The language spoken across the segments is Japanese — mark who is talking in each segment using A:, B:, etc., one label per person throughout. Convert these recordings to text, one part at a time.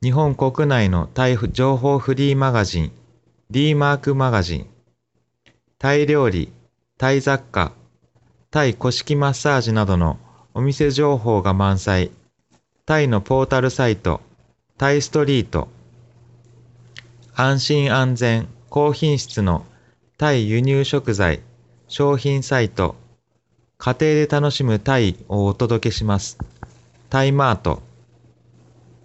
A: 日本国内のタイ情報フリーマガジン D マークマガジン。タイ料理タイ雑貨、タイ古式マッサージなどのお店情報が満載、タイのポータルサイト、タイストリート、安心安全、高品質のタイ輸入食材、商品サイト、家庭で楽しむタイをお届けします。タイマート、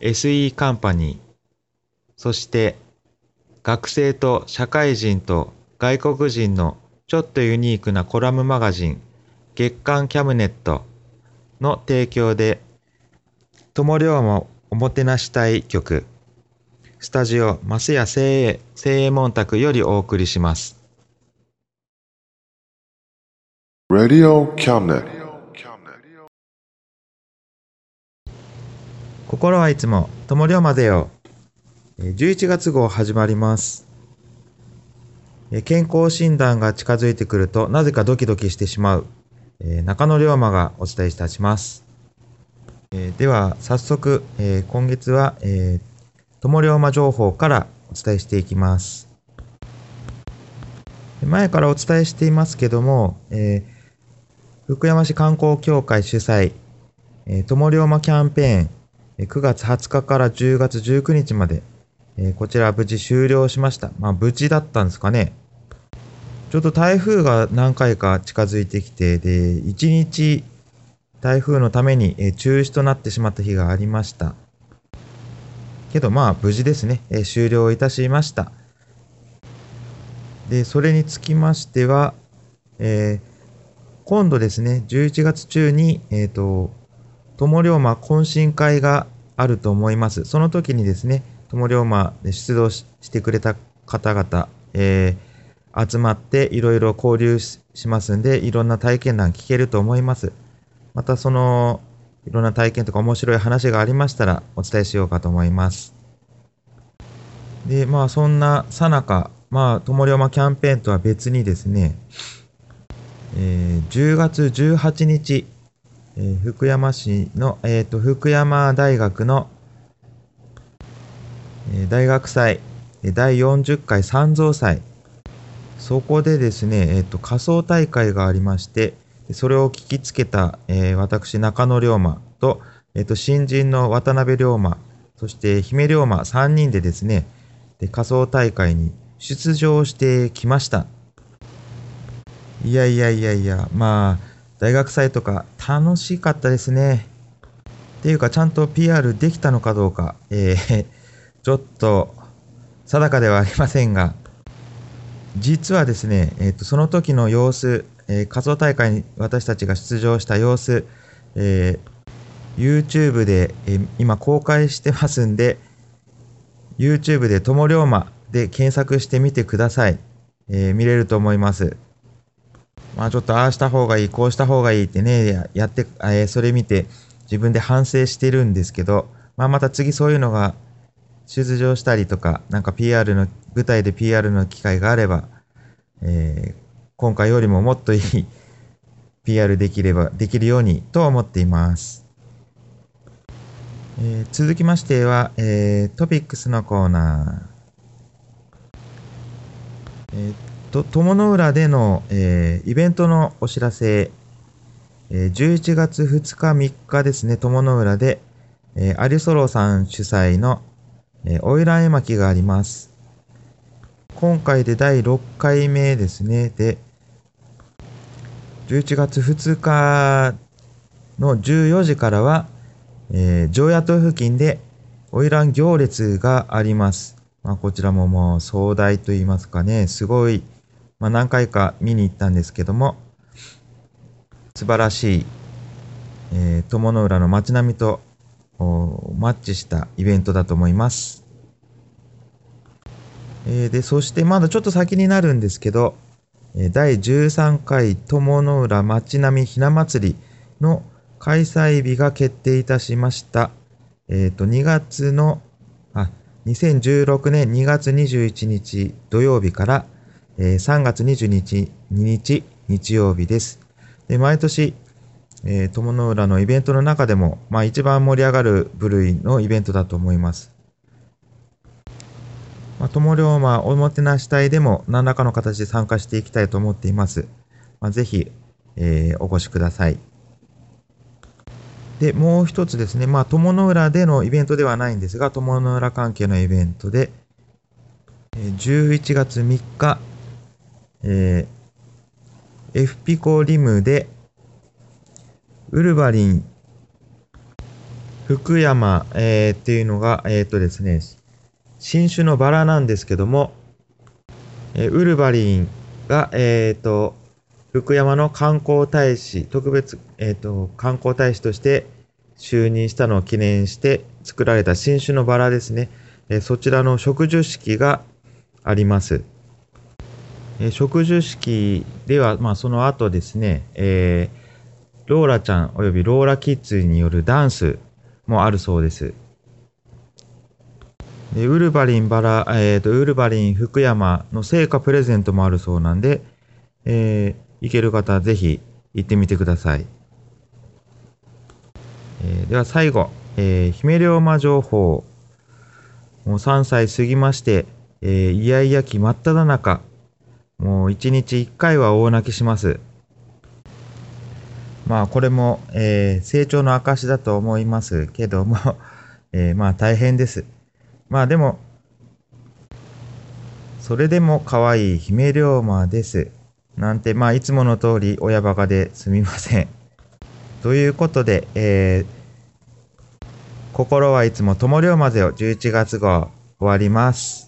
A: SE カンパニーそして学生と社会人と外国人のちょっとユニークなコラムマガジン月刊キャムネットの提供で友龍もおもてなしたい曲スタジオマスヤ精鋭精鋭門宅よりお送りします
B: Radio Cabinet.
A: 心はいつも友龍までよ。11月号始まります。健康診断が近づいてくるとなぜかドキドキしてしまう、中野龍馬がお伝えいたします、では早速、今月は、えー友龍馬情報からお伝えしていきます。前からお伝えしていますけども、福山市観光協会主催、えー友龍馬キャンペーン、9月20日から10月19日まで、えこちら無事終了しました。まあ無事だったんですかね。ちょっと台風が何回か近づいてきて、で、1日台風のために、え中止となってしまった日がありました。けどまあ無事ですね、え終了いたしました。で、それにつきましては、えー今度ですね、11月中に、えっ、と、友龍馬懇親会があると思います。その時にですね、友龍馬で出動してくれた方々、えー集まっていろいろ交流ししますんで、いろんな体験談聞けると思います。またその、いろんな体験とか面白い話がありましたらお伝えしようかと思います。で、まあそんなさなか、まあ友龍馬キャンペーンとは別にですね、えー10月18日、えー福山市の、えーと福山大学の、えー大学祭第40回三蔵祭。そこでですね、えーと仮装大会がありましてそれを聞きつけた、えー私中野龍馬と,、えーと新人の渡辺龍馬そして姫龍馬3人でですねで仮装大会に出場してきました。いやいやいやいや、まあ、大学祭とか楽しかったですね。っていうか、ちゃんと PR できたのかどうか、えー ちょっと定かではありませんが、実はですね、えっ、と、その時の様子、えー仮想大会に私たちが出場した様子、えー YouTube で、えー今公開してますんで、YouTube で友龍馬で検索してみてください。えー見れると思います。まあちょっとああした方がいい、こうした方がいいってね、やって、えーそれ見て自分で反省してるんですけど、まあまた次そういうのが出場したりとか、なんか PR の、舞台で PR の機会があれば、えー今回よりももっといい PR できれば、できるようにと思っています。えー続きましては、えートピックスのコーナー。えーと、友の浦での、えーイベントのお知らせ、えー11月2日3日ですね、友の浦で、えーアリソロさん主催の、えー、花魁絵巻があります。今回で第6回目ですね。で、11月2日の14時からは、えー、常夜島付近で花魁行列があります。まあ、こちらももう壮大と言いますかね、すごい、まあ、何回か見に行ったんですけども、素晴らしい、えー、友の浦の街並みとマッチしたイベントだと思います。えー、で、そしてまだちょっと先になるんですけど、第13回友の浦街並みひな祭りの開催日が決定いたしました。えっ、ー、と、2月の、あ、2016年2月21日土曜日から、えー、3月22日2日日曜日です。で毎年、えー、友の浦のイベントの中でも、まあ、一番盛り上がる部類のイベントだと思います。まあ、友龍馬おもてなし隊でも何らかの形で参加していきたいと思っています。まあ、ぜひ、えー、お越しください。で、もう一つですね、まあ、友の浦でのイベントではないんですが、友の浦関係のイベントで、11月3日、えー、エフピコリムで、ウルヴァリン、福山、えー、っていうのが、えっ、とですね、新種のバラなんですけども、えー、ウルヴァリンが、えっ、と、福山の観光大使、特別、えっ、と、観光大使として就任したのを記念して作られた新種のバラですね。えそちらの植樹式があります。え植樹式では、まあ、その後ですね、えー、ローラちゃんおよびローラキッズによるダンスもあるそうです。でウルヴァリンバラ、えーと、ウルヴァリン福山の成果プレゼントもあるそうなんで、えー、行ける方ぜひ行ってみてください。えー、では最後、えー、姫龍馬情報。もう3歳過ぎまして、えー、イヤイヤ期真っ只中。もう1日1回は大泣きします。まあこれも、えー、成長の証だと思いますけども、えー、まあ大変です。まあでも、それでも可愛い姫龍馬です。なんて、まあいつもの通り親バカですみません。ということで、えー、心はいつも友龍までを11月号終わります。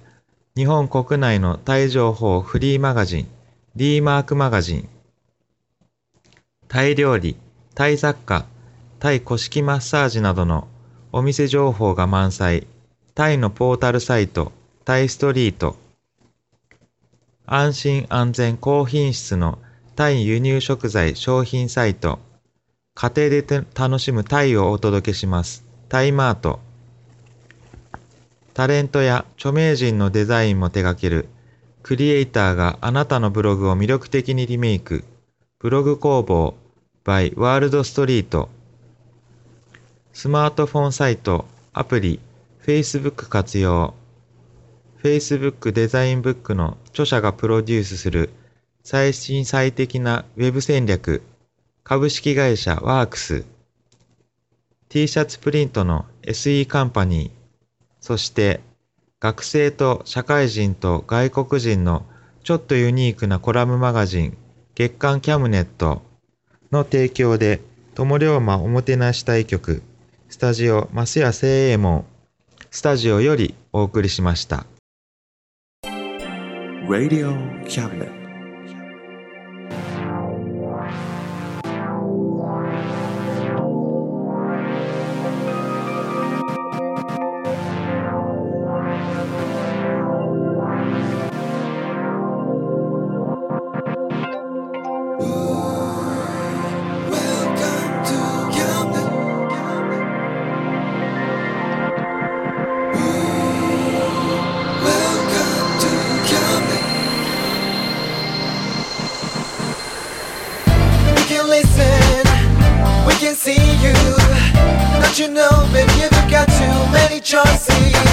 A: 日本国内のタイ情報フリーマガジン、D マークマガジン。タイ料理、タイ雑貨、タイ古式マッサージなどのお店情報が満載。タイのポータルサイト、タイストリート。安心安全高品質のタイ輸入食材商品サイト。家庭で楽しむタイをお届けします。タイマート。タレントや著名人のデザインも手掛けるクリエイターがあなたのブログを魅力的にリメイク。ブログ工房 by ワールドストリート。スマートフォンサイト、アプリ、Facebook 活用。Facebook デザインブックの著者がプロデュースする最新最適な Web 戦略。株式会社ワークス、T シャツプリントの SE カンパニー、そして学生と社会人と外国人のちょっとユニークなコラムマガジン月刊キャムネットの提供で友龍馬おもてなし対局スタジオ増谷聖右衛門スタジオよりお送りしました。
B: Radio Cabinet
C: rejoicing.